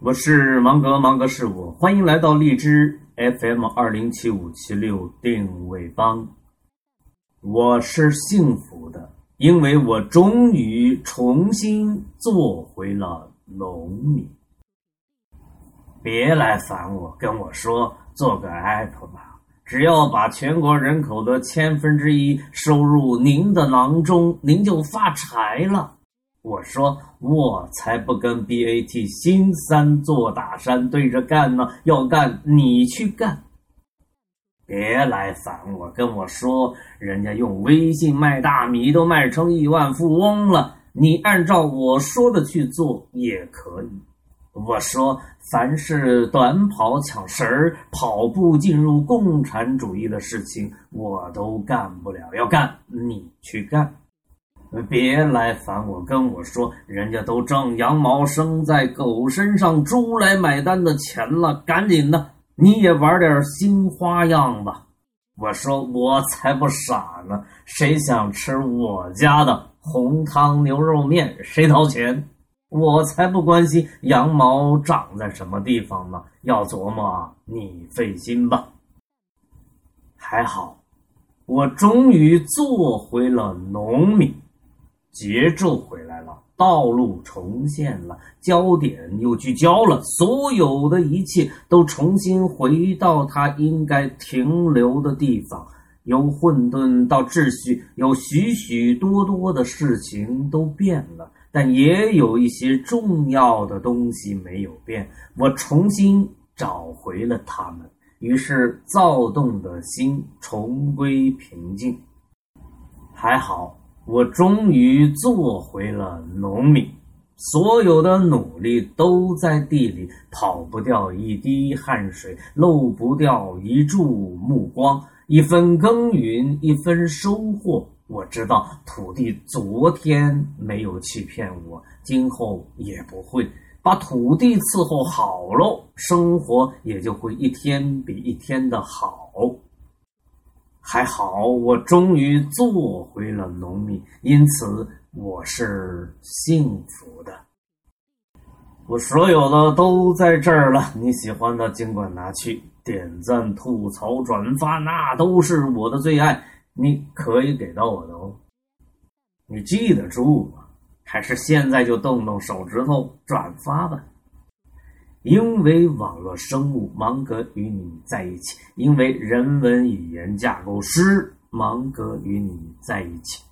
我是芒格，芒格是我，欢迎来到荔枝 FM 二零七五七六定位帮。我是幸福的，因为我终于重新做回了农民。别来烦我，跟我说做个 app 吧，只要把全国人口的千分之一收入您的囊中，您就发财了。我说，我才不跟 BAT 新三座大山对着干呢！要干你去干，别来烦我。跟我说，人家用微信卖大米都卖成亿万富翁了，你按照我说的去做也可以。我说，凡是短跑抢食儿、跑步进入共产主义的事情，我都干不了。要干你去干。别来烦我，跟我说，人家都挣羊毛生在狗身上，猪来买单的钱了，赶紧的，你也玩点新花样吧。我说我才不傻呢，谁想吃我家的红汤牛肉面，谁掏钱？我才不关心羊毛长在什么地方呢，要琢磨你费心吧。还好，我终于做回了农民。节奏回来了，道路重现了，焦点又聚焦了，所有的一切都重新回到它应该停留的地方。由混沌到秩序，有许许多多的事情都变了，但也有一些重要的东西没有变。我重新找回了它们，于是躁动的心重归平静。还好。我终于做回了农民，所有的努力都在地里，跑不掉一滴汗水，漏不掉一柱目光，一分耕耘一分收获。我知道土地昨天没有欺骗我，今后也不会。把土地伺候好喽，生活也就会一天比一天的好。还好，我终于做回了农民，因此我是幸福的。我所有的都在这儿了，你喜欢的尽管拿去点赞、吐槽、转发，那都是我的最爱，你可以给到我的哦。你记得住吗？还是现在就动动手指头转发吧。因为网络生物芒格与你在一起，因为人文语言架构师芒格与你在一起。